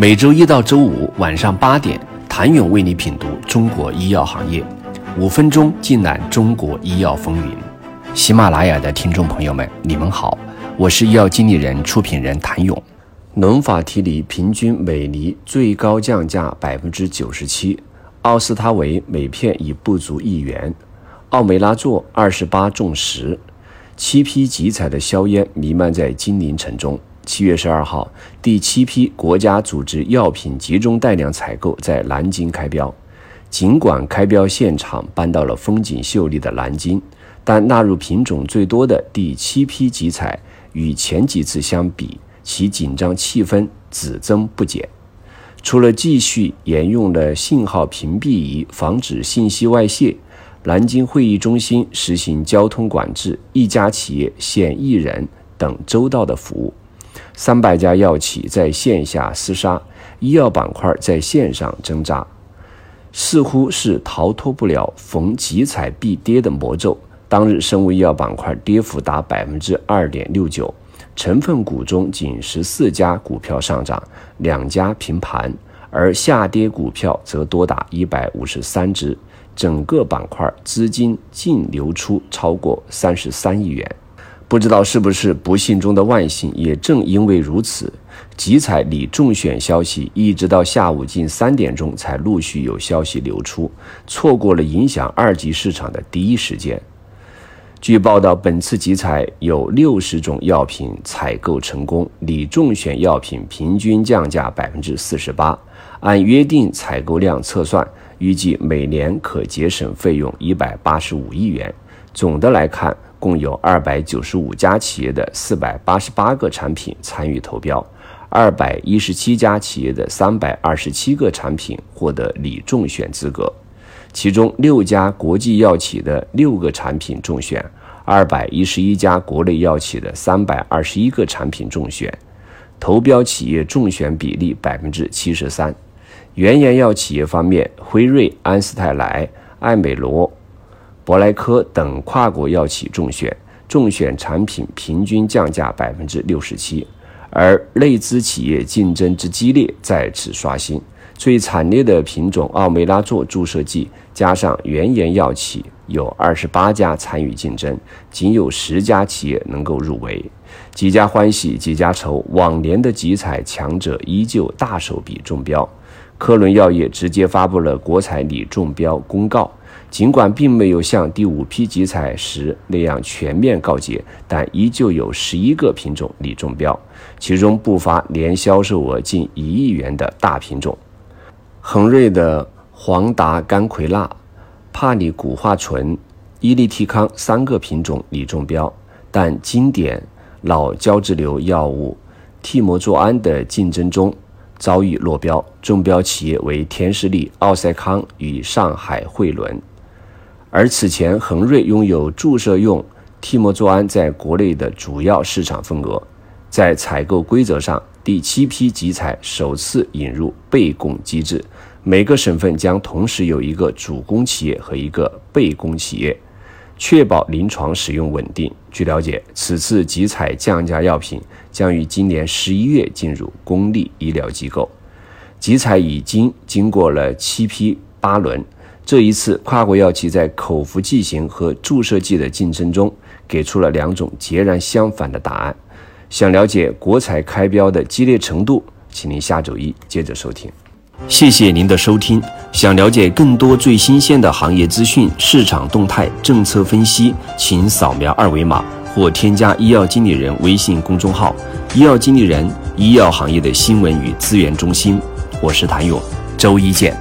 每周一到周五晚上八点，谭勇为你品读中国医药行业，五分钟尽览中国医药风云。喜马拉雅的听众朋友们，你们好，我是医药经理人、出品人谭勇。伦法提锂平均每厘最高降价百分之九十七，奥司他韦每片已不足一元，奥美拉唑二十八中十，七批集采的硝烟弥漫在金陵城中。七月十二号，第七批国家组织药品集中带量采购在南京开标。尽管开标现场搬到了风景秀丽的南京，但纳入品种最多的第七批集采与前几次相比，其紧张气氛只增不减。除了继续沿用了信号屏蔽仪防止信息外泄，南京会议中心实行交通管制，一家企业限一人等周到的服务。三百家药企在线下厮杀，医药板块在线上挣扎，似乎是逃脱不了逢集采必跌的魔咒。当日，生物医药板块跌幅达百分之二点六九，成分股中仅十四家股票上涨，两家平盘，而下跌股票则多达一百五十三只，整个板块资金净流出超过三十三亿元。不知道是不是不幸中的万幸，也正因为如此，集采拟中选消息一直到下午近三点钟才陆续有消息流出，错过了影响二级市场的第一时间。据报道，本次集采有六十种药品采购成功，拟中选药品平均降价百分之四十八，按约定采购量测算，预计每年可节省费用一百八十五亿元。总的来看。共有二百九十五家企业的四百八十八个产品参与投标，二百一十七家企业的三百二十七个产品获得拟中选资格，其中六家国际药企的六个产品中选，二百一十一家国内药企的三百二十一个产品中选，投标企业中选比例百分之七十三。原研药企业方面，辉瑞、安斯泰来、艾美罗。博莱科等跨国药企中选，中选产品平均降价百分之六十七，而内资企业竞争之激烈再次刷新。最惨烈的品种奥美拉唑注射剂，加上原研药企有二十八家参与竞争，仅有十家企业能够入围。几家欢喜几家愁，往年的集采强者依旧大手笔中标。科伦药业直接发布了国采拟中标公告。尽管并没有像第五批集采时那样全面告捷，但依旧有十一个品种拟中标，其中不乏年销售额近一亿元的大品种。恒瑞的黄达甘葵钠、帕里古化醇、伊利替康三个品种拟中标，但经典脑胶质瘤药物替莫唑胺的竞争中遭遇落标，中标企业为天士力、奥赛康与上海汇伦。而此前，恒瑞拥有注射用替莫唑胺在国内的主要市场份额。在采购规则上，第七批集采首次引入备供机制，每个省份将同时有一个主攻企业和一个备供企业，确保临床使用稳定。据了解，此次集采降价药品将于今年十一月进入公立医疗机构。集采已经经过了七批八轮。这一次，跨国药企在口服剂型和注射剂的竞争中，给出了两种截然相反的答案。想了解国采开标的激烈程度，请您下周一接着收听。谢谢您的收听。想了解更多最新鲜的行业资讯、市场动态、政策分析，请扫描二维码或添加医药经理人微信公众号“医药经理人”——医药行业的新闻与资源中心。我是谭勇，周一见。